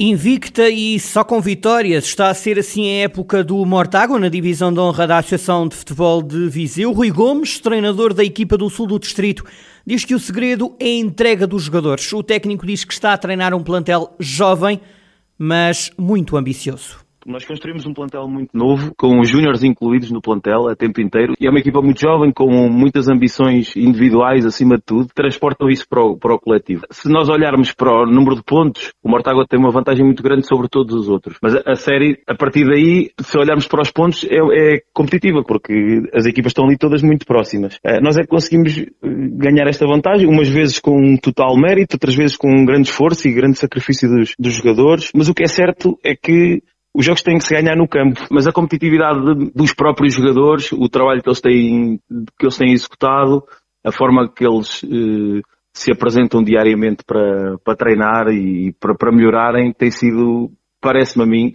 Invicta e só com vitórias, está a ser assim a época do Mortágua na divisão de honra da Associação de Futebol de Viseu. Rui Gomes, treinador da equipa do Sul do Distrito, diz que o segredo é a entrega dos jogadores. O técnico diz que está a treinar um plantel jovem, mas muito ambicioso. Nós construímos um plantel muito novo, com os júniores incluídos no plantel a tempo inteiro, e é uma equipa muito jovem, com muitas ambições individuais acima de tudo, transportam isso para o, para o coletivo. Se nós olharmos para o número de pontos, o Mortágua tem uma vantagem muito grande sobre todos os outros. Mas a, a série, a partir daí, se olharmos para os pontos, é, é, competitiva, porque as equipas estão ali todas muito próximas. Uh, nós é que conseguimos eh, ganhar esta vantagem, umas vezes com um total mérito, outras vezes com um grande esforço e grande sacrifício dos, dos jogadores, mas o que é certo é que os jogos têm que se ganhar no campo, mas a competitividade dos próprios jogadores, o trabalho que eles têm, que eles têm executado, a forma que eles eh, se apresentam diariamente para, para treinar e para, para melhorarem, tem sido, parece-me a mim,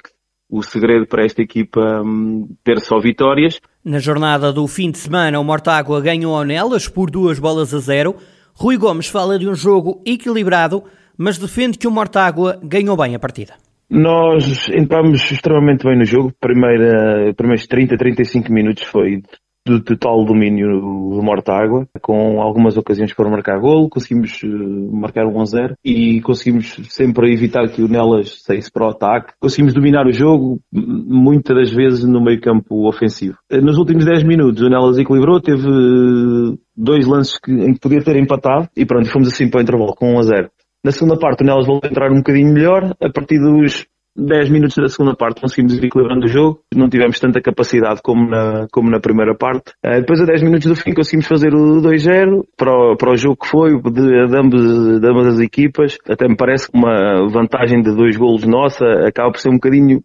o segredo para esta equipa hum, ter só vitórias. Na jornada do fim de semana, o Mortágua ganhou ao Nelas por duas bolas a zero. Rui Gomes fala de um jogo equilibrado, mas defende que o Mortágua ganhou bem a partida. Nós entramos extremamente bem no jogo. Primeira, primeiros 30, 35 minutos foi de total domínio do Mortágua, com algumas ocasiões para marcar golo, conseguimos eh, marcar um 1 0 e conseguimos sempre evitar que o Nelas saísse para o ataque. Conseguimos dominar o jogo, muitas das vezes no meio campo ofensivo. Eh, nos últimos 10 minutos o Nelas equilibrou, teve eh, dois lances que, em que podia ter empatado e pronto, fomos assim para o intervalo com 1 a 0. Na segunda parte o Nelas voltou a entrar um bocadinho melhor, a partir dos 10 minutos da segunda parte conseguimos ir equilibrando o jogo, não tivemos tanta capacidade como na, como na primeira parte. Uh, depois a 10 minutos do fim conseguimos fazer o 2-0 para, para o jogo que foi, de, de, ambas, de ambas as equipas. Até me parece que uma vantagem de dois golos nossa acaba por ser um bocadinho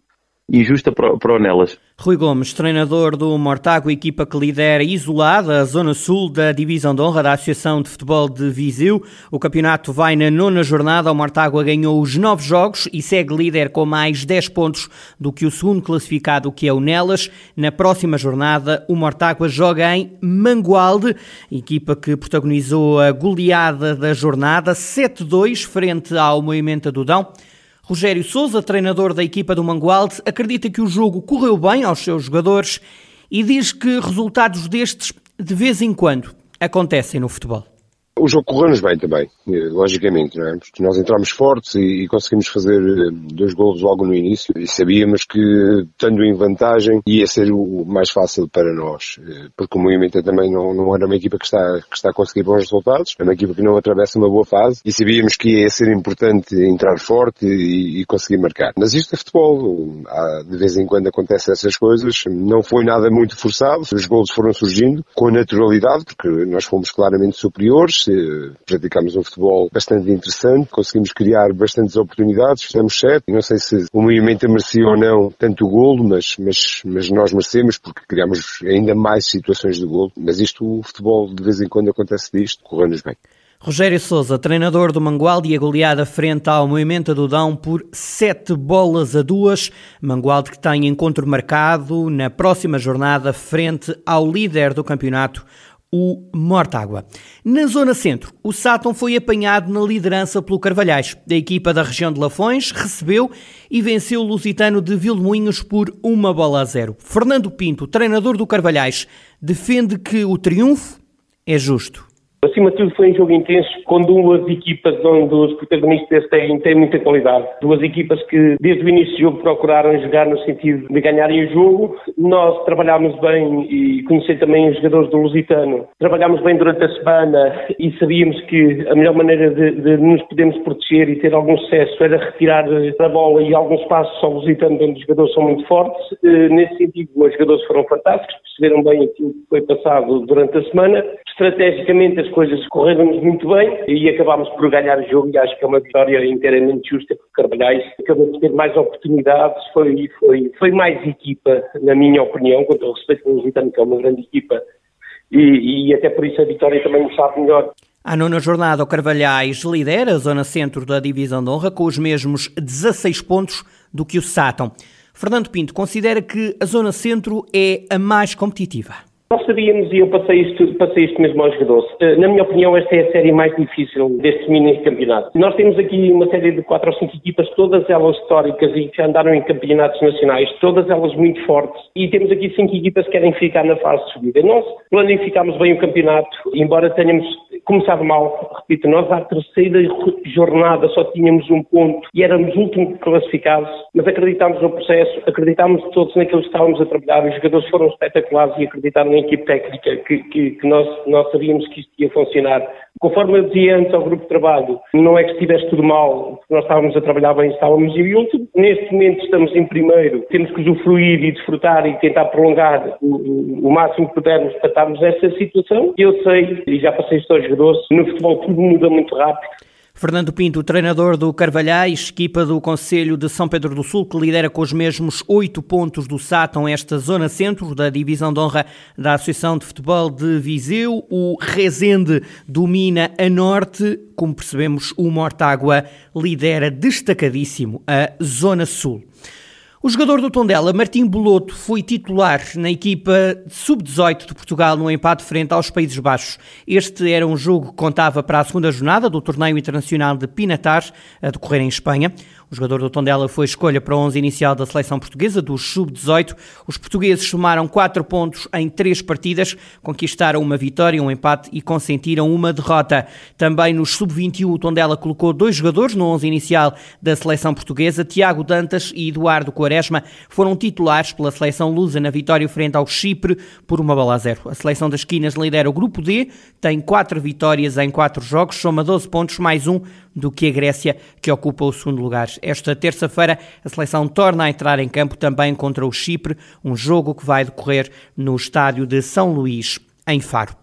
injusta para, para o Nelas. Rui Gomes, treinador do Mortágua, equipa que lidera isolada a zona sul da Divisão de Honra da Associação de Futebol de Viseu. O campeonato vai na nona jornada. O Mortágua ganhou os nove jogos e segue líder com mais 10 pontos do que o segundo classificado, que é o Nelas. Na próxima jornada, o Mortágua joga em Mangualde, equipa que protagonizou a goleada da jornada 7-2 frente ao Movimento Dudão. Rogério Souza, treinador da equipa do Mangualde, acredita que o jogo correu bem aos seus jogadores e diz que resultados destes, de vez em quando, acontecem no futebol. O jogo correu-nos bem também, logicamente, não é? Porque nós entramos fortes e, e, conseguimos fazer eh, dois golos logo no início e sabíamos que, estando em vantagem, ia ser o mais fácil para nós. Eh, porque o movimento também não, não era uma equipa que está, que está a conseguir bons resultados, é uma equipa que não atravessa uma boa fase e sabíamos que ia ser importante entrar forte e, e conseguir marcar. Mas isto é futebol, há, de vez em quando acontecem essas coisas, não foi nada muito forçado, os golos foram surgindo com naturalidade, porque nós fomos claramente superiores, praticámos um futebol bastante interessante, conseguimos criar bastantes oportunidades, fizemos sete, não sei se o movimento merecia ou não tanto o golo, mas, mas, mas nós merecemos porque criámos ainda mais situações de golo, mas isto, o futebol de vez em quando acontece disto, correu-nos bem. Rogério Souza, treinador do Mangualde e a goleada frente ao Movimento do Dão por sete bolas a duas. Mangualde que tem encontro marcado na próxima jornada frente ao líder do campeonato, o Mortágua. Na zona centro, o Sátão foi apanhado na liderança pelo Carvalhais. A equipa da região de Lafões recebeu e venceu o Lusitano de Vilmoinhos por uma bola a zero. Fernando Pinto, treinador do Carvalhais, defende que o triunfo é justo. Acima de tudo foi um jogo intenso, com duas equipas onde os protagonistas têm, têm muita qualidade. Duas equipas que desde o início do jogo procuraram jogar no sentido de ganharem o jogo. Nós trabalhámos bem e conheci também os jogadores do Lusitano. Trabalhámos bem durante a semana e sabíamos que a melhor maneira de, de nos podermos proteger e ter algum sucesso era retirar a bola e alguns passos ao Lusitano onde os jogadores são muito fortes. Eh, nesse sentido, os jogadores foram fantásticos, perceberam bem aquilo que foi passado durante a semana. Estrategicamente, as coisas correram-nos muito bem e acabámos por ganhar o jogo e acho que é uma vitória inteiramente justa porque Carvalhais acabou por ter mais oportunidades, foi, foi, foi mais equipa, na minha opinião, quanto ao respeito do Lusitano, que é uma grande equipa, e, e, até por isso a vitória também nos sabe melhor. A nona jornada, o Carvalhais lidera a zona centro da divisão de honra com os mesmos 16 pontos do que o Sátão. Fernando Pinto considera que a zona centro é a mais competitiva. Nós sabíamos, e eu passei isto, passei isto mesmo aos jogadores, eh, na minha opinião esta é a série mais difícil deste mini campeonato. Nós temos aqui uma série de quatro ou cinco equipas, todas elas históricas e que andaram em campeonatos nacionais, todas elas muito fortes, e temos aqui cinco equipas que querem ficar na fase de subida. Nós planificámos bem o campeonato, embora tenhamos começado mal, repito, nós à terceira jornada só tínhamos um ponto e éramos últimos classificados, mas acreditámos no processo, acreditámos todos naquilo que estávamos a trabalhar, os jogadores foram espetaculares e acreditaram equipe técnica que, que, que nós, nós sabíamos que isto ia funcionar. Conforme eu dizia antes ao grupo de trabalho, não é que estivesse tudo mal, nós estávamos a trabalhar bem, estávamos em último. Neste momento estamos em primeiro, temos que usufruir e desfrutar e tentar prolongar o, o máximo que pudermos para estarmos nessa situação. Eu sei, e já passei isto no futebol tudo muda muito rápido. Fernando Pinto, treinador do Carvalhais, equipa do Conselho de São Pedro do Sul, que lidera com os mesmos oito pontos do Sátão esta zona centro da divisão de honra da Associação de Futebol de Viseu. O Rezende domina a norte, como percebemos, o Mortágua lidera destacadíssimo a zona sul. O jogador do Tondela, Martim Boloto, foi titular na equipa sub-18 de Portugal no empate frente aos Países Baixos. Este era um jogo que contava para a segunda jornada do torneio internacional de Pinatar, a decorrer em Espanha. O jogador do Tondela foi escolha para o 11 inicial da seleção portuguesa, do sub-18. Os portugueses somaram 4 pontos em 3 partidas, conquistaram uma vitória, um empate e consentiram uma derrota. Também no sub-21, o Tondela colocou dois jogadores no 11 inicial da seleção portuguesa. Tiago Dantas e Eduardo Quaresma foram titulares pela seleção lusa na vitória frente ao Chipre por uma bola a zero. A seleção das esquinas lidera o grupo D, tem 4 vitórias em 4 jogos, soma 12 pontos mais um do que a Grécia, que ocupa o segundo lugar. Esta terça-feira, a seleção torna a entrar em campo também contra o Chipre, um jogo que vai decorrer no estádio de São Luís, em Faro.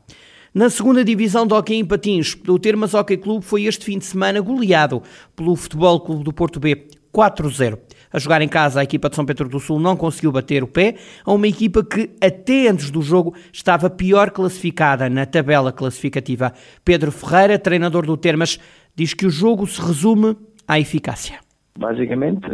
Na segunda divisão de hockey em patins, o Termas Hockey Clube foi este fim de semana goleado pelo Futebol Clube do Porto B 4-0. A jogar em casa, a equipa de São Pedro do Sul não conseguiu bater o pé a uma equipa que, até antes do jogo, estava pior classificada na tabela classificativa. Pedro Ferreira, treinador do Termas, diz que o jogo se resume à eficácia. Basicamente,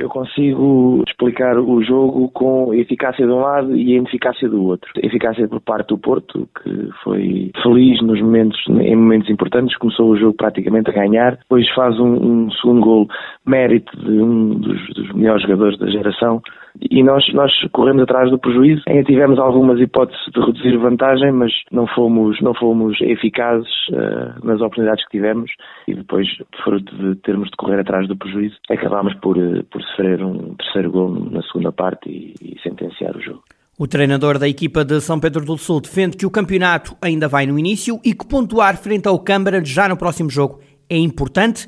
eu consigo explicar o jogo com eficácia de um lado e ineficácia do outro. Eficácia por parte do Porto, que foi feliz nos momentos, em momentos importantes, começou o jogo praticamente a ganhar, depois faz um, um segundo gol, mérito de um dos, dos melhores jogadores da geração, e nós, nós corremos atrás do prejuízo. Ainda tivemos algumas hipóteses de reduzir vantagem, mas não fomos, não fomos eficazes uh, nas oportunidades que tivemos e depois, fruto de termos de correr atrás do prejuízo, acabámos por, uh, por sofrer um terceiro gol na segunda parte e, e sentenciar o jogo. O treinador da equipa de São Pedro do Sul defende que o campeonato ainda vai no início e que pontuar frente ao Câmara já no próximo jogo é importante,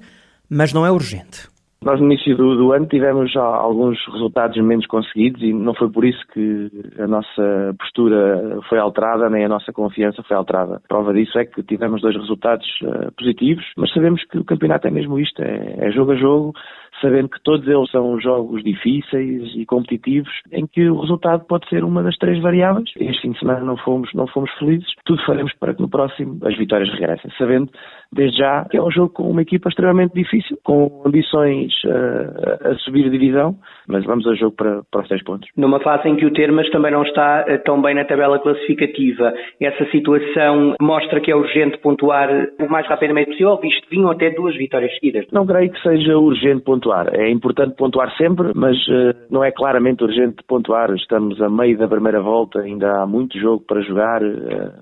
mas não é urgente. Nós no início do, do, ano tivemos já alguns resultados menos conseguidos e não foi por isso que a nossa postura foi alterada, nem a nossa confiança foi alterada. Prova disso é que tivemos dois resultados uh, positivos, mas sabemos que o campeonato é mesmo isto, é, é jogo a jogo, sabendo que todos eles são jogos difíceis e competitivos, em que o resultado pode ser uma das três variáveis. Este fim de semana não fomos, não fomos felizes. Tudo faremos para que no próximo as vitórias regressem, sabendo desde já que é um jogo com uma equipa extremamente difícil, com ambições uh, a subir divisão, mas vamos a jogo para, para os três pontos. Numa fase em que o Termas também não está uh, tão bem na tabela classificativa, essa situação mostra que é urgente pontuar o mais rapidamente possível, visto que vinham até duas vitórias seguidas. Não creio que seja urgente pontuar. É importante pontuar sempre, mas uh, não é claramente urgente pontuar. Estamos a meio da primeira volta, ainda há muito jogo para jogar.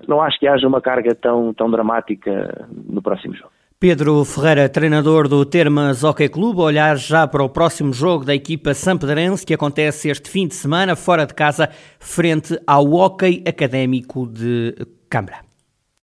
não acho que haja uma carga tão, tão dramática no próximo jogo. Pedro Ferreira, treinador do Termas Hockey Clube, olhar já para o próximo jogo da equipa sampedrense que acontece este fim de semana fora de casa frente ao Hockey Académico de Câmara.